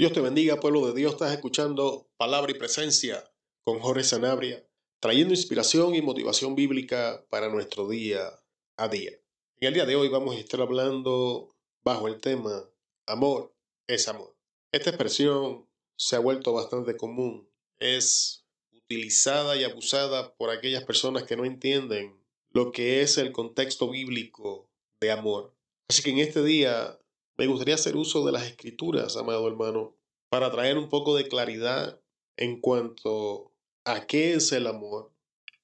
Dios te bendiga, pueblo de Dios. Estás escuchando Palabra y Presencia con Jorge Sanabria, trayendo inspiración y motivación bíblica para nuestro día a día. En el día de hoy vamos a estar hablando bajo el tema Amor es amor. Esta expresión se ha vuelto bastante común. Es utilizada y abusada por aquellas personas que no entienden lo que es el contexto bíblico de amor. Así que en este día me gustaría hacer uso de las escrituras, amado hermano, para traer un poco de claridad en cuanto a qué es el amor,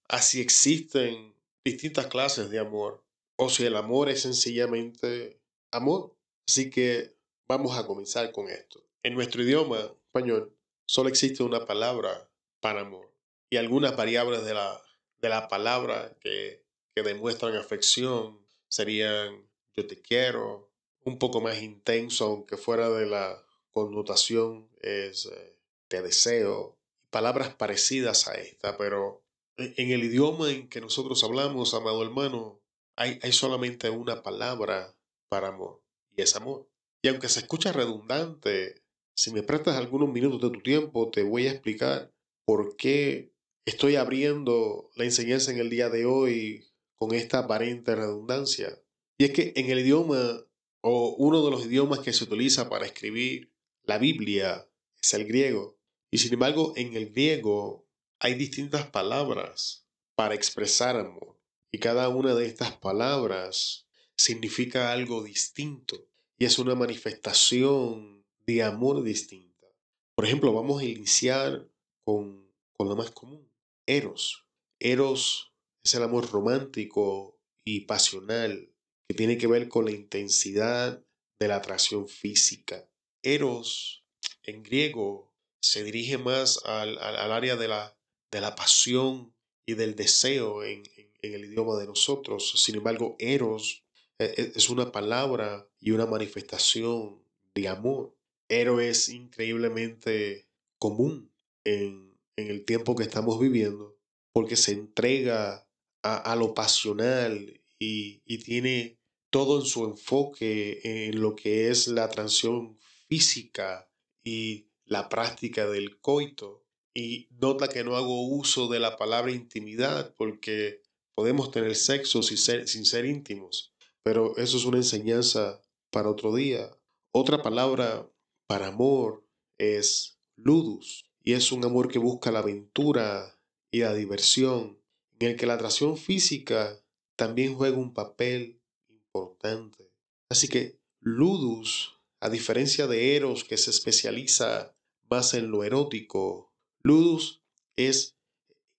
a si existen distintas clases de amor, o si el amor es sencillamente amor. Así que vamos a comenzar con esto. En nuestro idioma español solo existe una palabra para amor y algunas variables de la, de la palabra que, que demuestran afección serían yo te quiero, un poco más intenso, aunque fuera de la connotación es eh, te deseo, palabras parecidas a esta, pero en el idioma en que nosotros hablamos, amado hermano, hay, hay solamente una palabra para amor, y es amor. Y aunque se escucha redundante, si me prestas algunos minutos de tu tiempo, te voy a explicar por qué estoy abriendo la enseñanza en el día de hoy con esta aparente redundancia. Y es que en el idioma o uno de los idiomas que se utiliza para escribir la Biblia es el griego. Y sin embargo, en el griego hay distintas palabras para expresar amor. Y cada una de estas palabras significa algo distinto. Y es una manifestación de amor distinta. Por ejemplo, vamos a iniciar con, con lo más común. Eros. Eros es el amor romántico y pasional que tiene que ver con la intensidad de la atracción física. Eros, en griego, se dirige más al, área de la, de la pasión y del deseo en, el idioma de nosotros. Sin embargo, eros e, e, es una palabra y una manifestación de amor. Eros es increíblemente común en, el tiempo que estamos viviendo porque se entrega a, a lo pasional y, tiene todo en su enfoque en lo que es la transición física y la práctica del coito. Y nota que no hago uso de la palabra intimidad porque podemos tener sexo sin ser, íntimos, pero eso es una enseñanza para otro día. Otra palabra para amor es ludus y es un amor que busca la aventura y la diversión, en el que la atracción física también juega un papel importante. Así que Ludus, a diferencia de Eros que se especializa más en lo erótico, Ludus es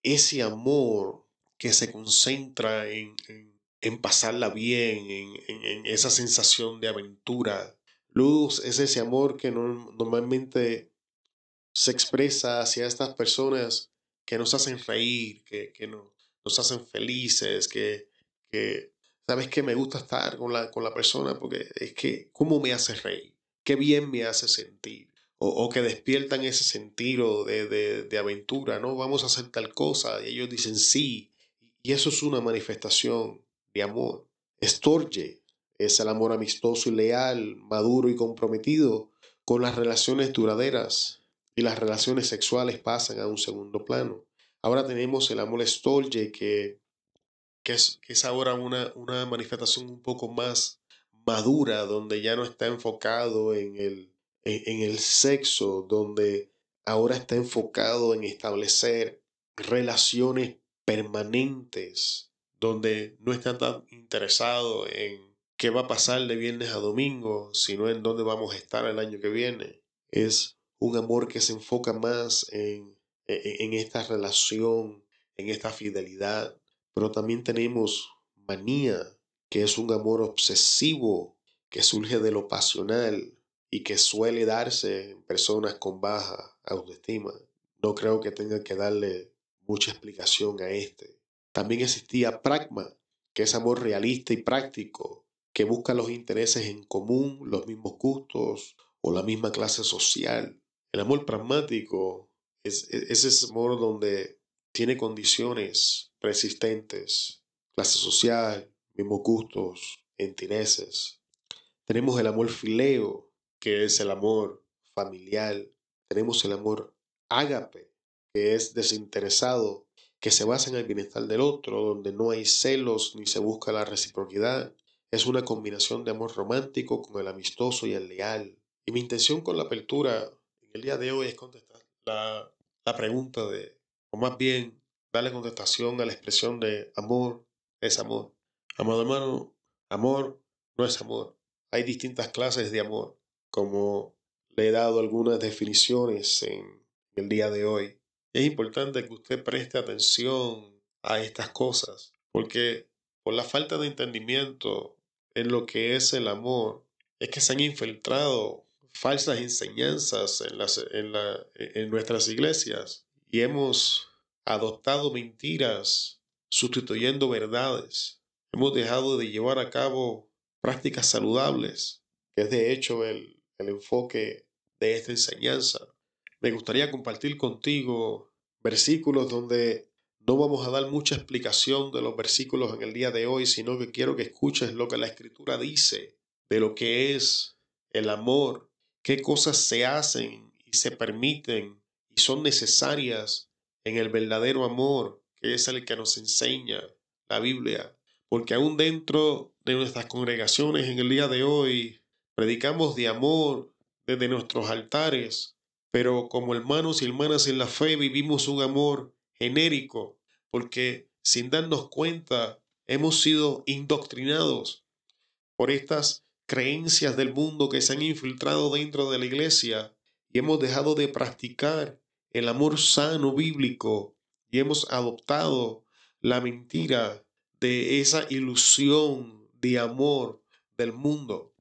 ese amor que se concentra en, en, pasarla bien, en, en, esa sensación de aventura. Ludus es ese amor que normalmente se expresa hacia estas personas que nos hacen reír, que, que nos hacen felices, que, que, ¿sabes que Me gusta estar con la, con la persona porque es que, ¿cómo me hace reír? Qué bien me hace sentir. O, que despiertan ese sentido de, de, aventura, ¿no? Vamos a hacer tal cosa. Y ellos dicen sí. Y eso es una manifestación de amor. Estorge es el amor amistoso y leal, maduro y comprometido con las relaciones duraderas. Y las relaciones sexuales pasan a un segundo plano. Ahora tenemos el amor estorge que que es, ahora una, una manifestación un poco más madura, donde ya no está enfocado en el, en, el sexo, donde ahora está enfocado en establecer relaciones permanentes, donde no está tan interesado en qué va a pasar de viernes a domingo, sino en dónde vamos a estar el año que viene. Es un amor que se enfoca más en, en esta relación, en esta fidelidad, pero también tenemos manía, que es un amor obsesivo que surge de lo pasional y que suele darse en personas con baja autoestima. No creo que tenga que darle mucha explicación a este. También existía pragma, que es amor realista y práctico, que busca los intereses en común, los mismos gustos o la misma clase social. El amor pragmático es, es ese amor donde tiene condiciones persistentes, clase social, mismos gustos, intereses. Tenemos el amor fileo, que es el amor familiar, tenemos el amor ágape, que es desinteresado, que se basa en el bienestar del otro, donde no hay celos ni se busca la reciprocidad. Es una combinación de amor romántico con el amistoso y el leal. Y mi intención con la apertura el día de hoy es contestar la, la pregunta de, o más bien, darle contestación a la expresión de amor es amor. Amado hermano, amor no es amor. Hay distintas clases de amor, como le he dado algunas definiciones en el día de hoy. Es importante que usted preste atención a estas cosas, porque por la falta de entendimiento en lo que es el amor, es que se han infiltrado falsas enseñanzas en, las, en, la, en nuestras iglesias y hemos adoptado mentiras sustituyendo verdades. Hemos dejado de llevar a cabo prácticas saludables, que es de hecho el, el enfoque de esta enseñanza. Me gustaría compartir contigo versículos donde no vamos a dar mucha explicación de los versículos en el día de hoy, sino que quiero que escuches lo que la escritura dice de lo que es el amor, qué cosas se hacen y se permiten y son necesarias en el verdadero amor, que es el que nos enseña la Biblia. Porque aún dentro de nuestras congregaciones en el día de hoy, predicamos de amor desde nuestros altares, pero como hermanos y hermanas en la fe vivimos un amor genérico, porque sin darnos cuenta hemos sido indoctrinados por estas creencias del mundo que se han infiltrado dentro de la iglesia y hemos dejado de practicar el amor sano bíblico y hemos adoptado la mentira de esa ilusión de amor del mundo.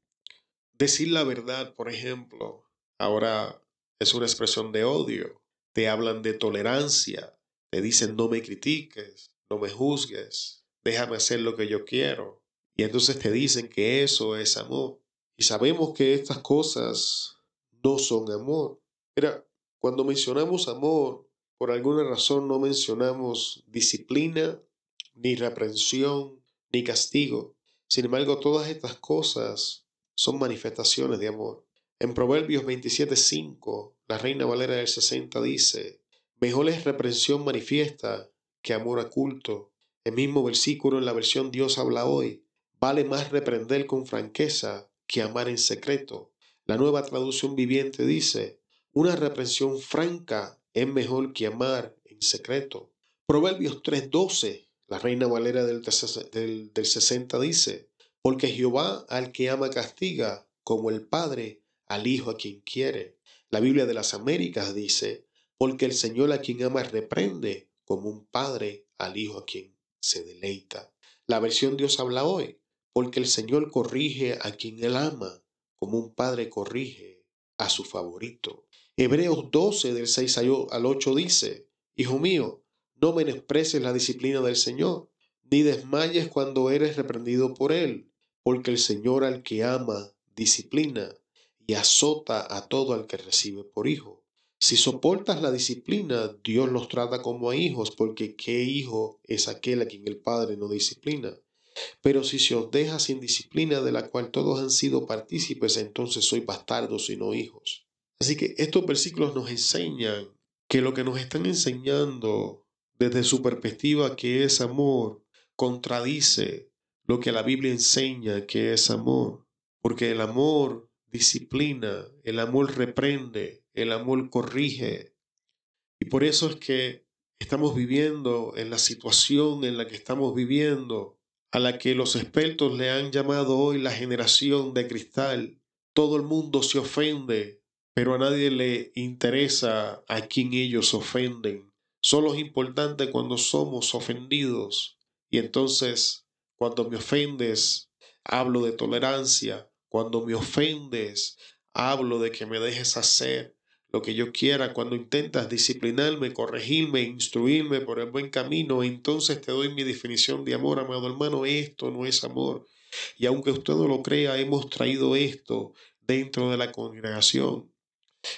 Decir la verdad, por ejemplo, ahora es una expresión de odio. Te hablan de tolerancia, te dicen no me critiques, no me juzgues, déjame hacer lo que yo quiero. Y entonces te dicen que eso es amor. Y sabemos que estas cosas no son amor. Mira, cuando mencionamos amor, por alguna razón no mencionamos disciplina, ni reprensión, ni castigo. Sin embargo, todas estas cosas son manifestaciones de amor. En Proverbios 27.5, la Reina Valera del 60 dice, Mejor es reprensión manifiesta que amor oculto. El mismo versículo en la versión Dios habla hoy. Vale más reprender con franqueza que amar en secreto. La nueva traducción viviente dice, una reprensión franca es mejor que amar en secreto. Proverbios 3.12, la Reina Valera del, del, del 60 dice, porque Jehová al que ama castiga, como el Padre al Hijo a quien quiere. La Biblia de las Américas dice, porque el Señor a quien ama reprende, como un padre al Hijo a quien se deleita. La versión Dios habla hoy, porque el Señor corrige a quien él ama, como un padre corrige a su favorito. Hebreos 12 del 6 al 8 dice, Hijo mío, no menosprecies la disciplina del Señor, ni desmayes cuando eres reprendido por él, porque el Señor al que ama disciplina y azota a todo al que recibe por hijo. Si soportas la disciplina, Dios los trata como a hijos, porque ¿qué hijo es aquel a quien el Padre no disciplina? Pero si se os deja sin disciplina de la cual todos han sido partícipes, entonces sois bastardos y no hijos. Así que estos versículos nos enseñan que lo que nos están enseñando desde su perspectiva que es amor, contradice lo que la Biblia enseña que es amor, porque el amor disciplina, el amor reprende, el amor corrige. Y por eso es que estamos viviendo en la situación en la que estamos viviendo, a la que los expertos le han llamado hoy la generación de cristal. Todo el mundo se ofende, pero a nadie le interesa a quién ellos ofenden. Solo es importante cuando somos ofendidos. Y entonces, cuando me ofendes, hablo de tolerancia, cuando me ofendes, hablo de que me dejes hacer lo que yo quiera. Cuando intentas disciplinarme, corregirme, instruirme por el buen camino, entonces te doy mi definición de amor, amado hermano. Esto no es amor. Y aunque usted no lo crea, hemos traído esto dentro de la congregación.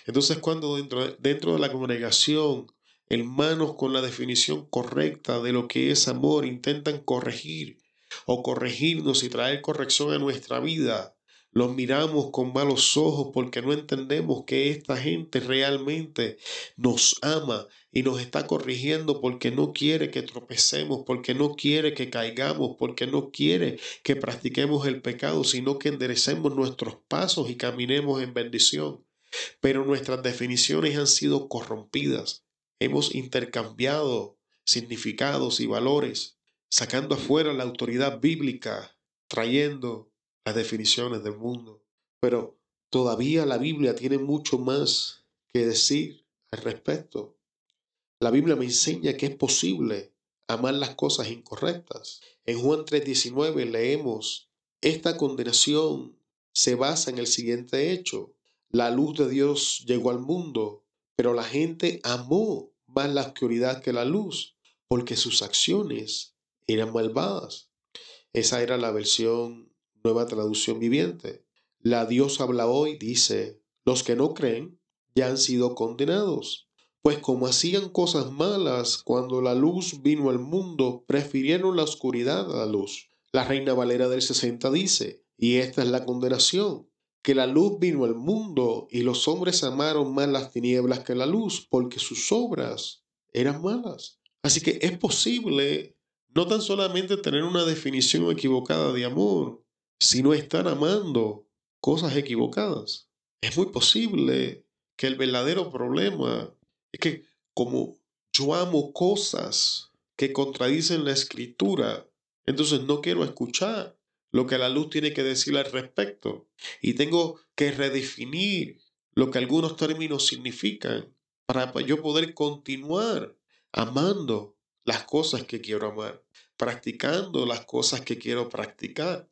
Entonces, cuando dentro, dentro de la congregación, hermanos con la definición correcta de lo que es amor intentan corregir o corregirnos y traer corrección a nuestra vida, los miramos con malos ojos porque no entendemos que esta gente realmente nos ama y nos está corrigiendo porque no quiere que tropecemos, porque no quiere que caigamos, porque no quiere que practiquemos el pecado, sino que enderecemos nuestros pasos y caminemos en bendición. Pero nuestras definiciones han sido corrompidas. Hemos intercambiado significados y valores, sacando afuera la autoridad bíblica, trayendo las definiciones del mundo. Pero todavía la Biblia tiene mucho más que decir al respecto. La Biblia me enseña que es posible amar las cosas incorrectas. En Juan 3:19 leemos, esta condenación se basa en el siguiente hecho. La luz de Dios llegó al mundo, pero la gente amó más la oscuridad que la luz, porque sus acciones eran malvadas. Esa era la versión nueva traducción viviente. La Dios habla hoy dice, los que no creen ya han sido condenados pues como hacían cosas malas cuando la luz vino al mundo, prefirieron la oscuridad a la luz. La Reina Valera del 60 dice, y esta es la condenación, que la luz vino al mundo y los hombres amaron más las tinieblas que la luz, porque sus obras eran malas. Así que es posible no tan solamente tener una definición equivocada de amor, sino estar amando cosas equivocadas. Es muy posible que el verdadero problema es que como yo amo cosas que contradicen la escritura, entonces no quiero escuchar lo que la luz tiene que decir al respecto. Y tengo que redefinir lo que algunos términos significan para yo poder continuar amando las cosas que quiero amar, practicando las cosas que quiero practicar.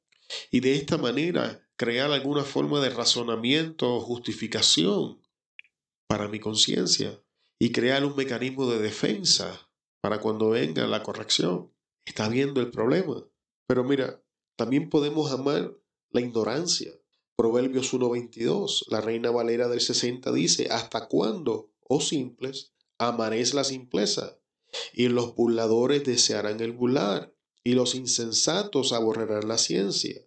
Y de esta manera crear alguna forma de razonamiento o justificación para mi conciencia y crear un mecanismo de defensa para cuando venga la corrección. Está viendo el problema. Pero mira, también podemos amar la ignorancia. Proverbios 1.22, la Reina Valera del 60 dice, ¿hasta cuándo, oh simples, amaréis la simpleza? Y los burladores desearán el burlar, y los insensatos aborrerán la ciencia.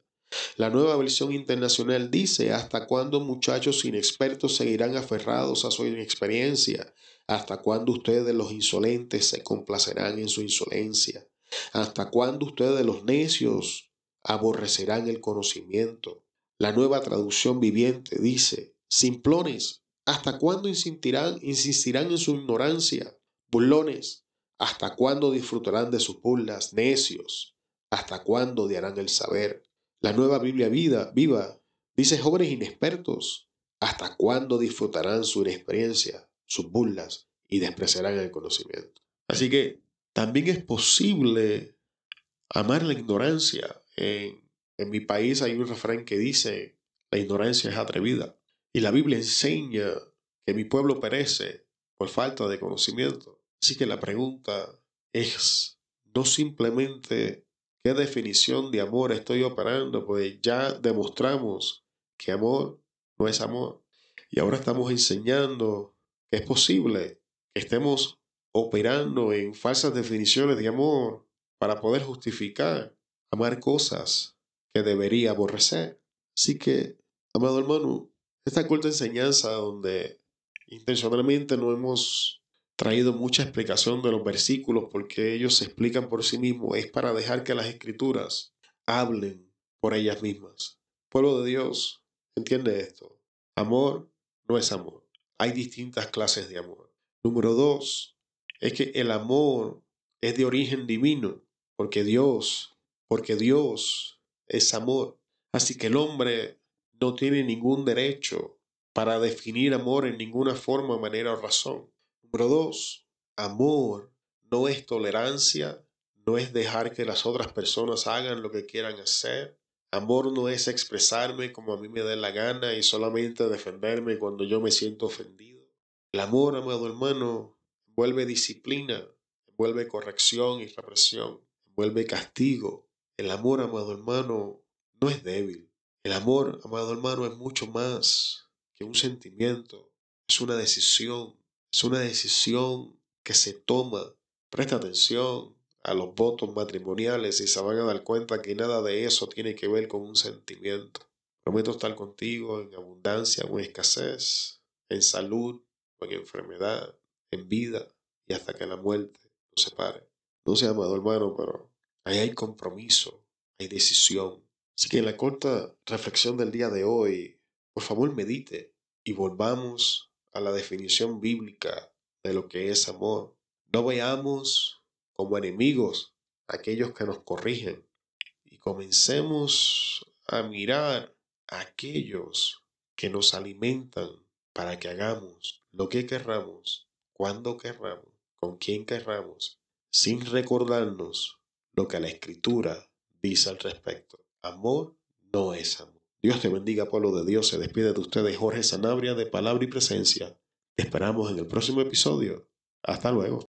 La nueva versión internacional dice, ¿hasta cuándo muchachos inexpertos seguirán aferrados a su inexperiencia? ¿Hasta cuándo ustedes los insolentes se complacerán en su insolencia? ¿Hasta cuándo ustedes los necios aborrecerán el conocimiento? La nueva traducción viviente dice, simplones, ¿hasta cuándo insistirán, en su ignorancia? Burlones, ¿hasta cuándo disfrutarán de sus burlas? Necios, ¿hasta cuándo odiarán el saber? La nueva Biblia vida, viva dice jóvenes inexpertos, ¿hasta cuándo disfrutarán su inexperiencia, sus burlas y despreciarán el conocimiento? Así que también es posible amar la ignorancia. En, mi país hay un refrán que dice, la ignorancia es atrevida. Y la Biblia enseña que mi pueblo perece por falta de conocimiento. Así que la pregunta es no simplemente ¿Qué definición de amor estoy operando? Pues ya demostramos que amor no es amor. Y ahora estamos enseñando que es posible que estemos operando en falsas definiciones de amor para poder justificar amar cosas que debería aborrecer. Así que, amado hermano, esta corta enseñanza donde intencionalmente no hemos traído mucha explicación de los versículos porque ellos se explican por sí mismos, es para dejar que las escrituras hablen por ellas mismas. Pueblo de Dios, entiende esto. Amor no es amor. Hay distintas clases de amor. Número dos, es que el amor es de origen divino, porque Dios, porque Dios es amor. Así que el hombre no tiene ningún derecho para definir amor en ninguna forma, manera o razón. Número dos, amor no es tolerancia, no es dejar que las otras personas hagan lo que quieran hacer. Amor no es expresarme como a mí me dé la gana y solamente defenderme cuando yo me siento ofendido. El amor, amado hermano, envuelve disciplina, envuelve corrección y represión, envuelve castigo. El amor, amado hermano, no es débil. El amor, amado hermano, es mucho más que un sentimiento, es una decisión, es una decisión que se toma. Presta atención a los votos matrimoniales y se van a dar cuenta que nada de eso tiene que ver con un sentimiento. Prometo estar contigo en abundancia o en escasez, en salud o en enfermedad, en vida y hasta que la muerte nos separe. No sé, amado hermano, pero ahí hay compromiso, hay decisión. Así que en la corta reflexión del día de hoy, por favor medite y volvamos a la definición bíblica de lo que es amor. No veamos como enemigos aquellos que nos corrigen y comencemos a mirar a aquellos que nos alimentan para que hagamos lo que querramos, cuando querramos, con quien querramos, sin recordarnos lo que la escritura dice al respecto. Amor no es amor. Dios te bendiga, pueblo de Dios. Se despide de ustedes Jorge Sanabria de Palabra y Presencia. Te esperamos en el próximo episodio. Hasta luego.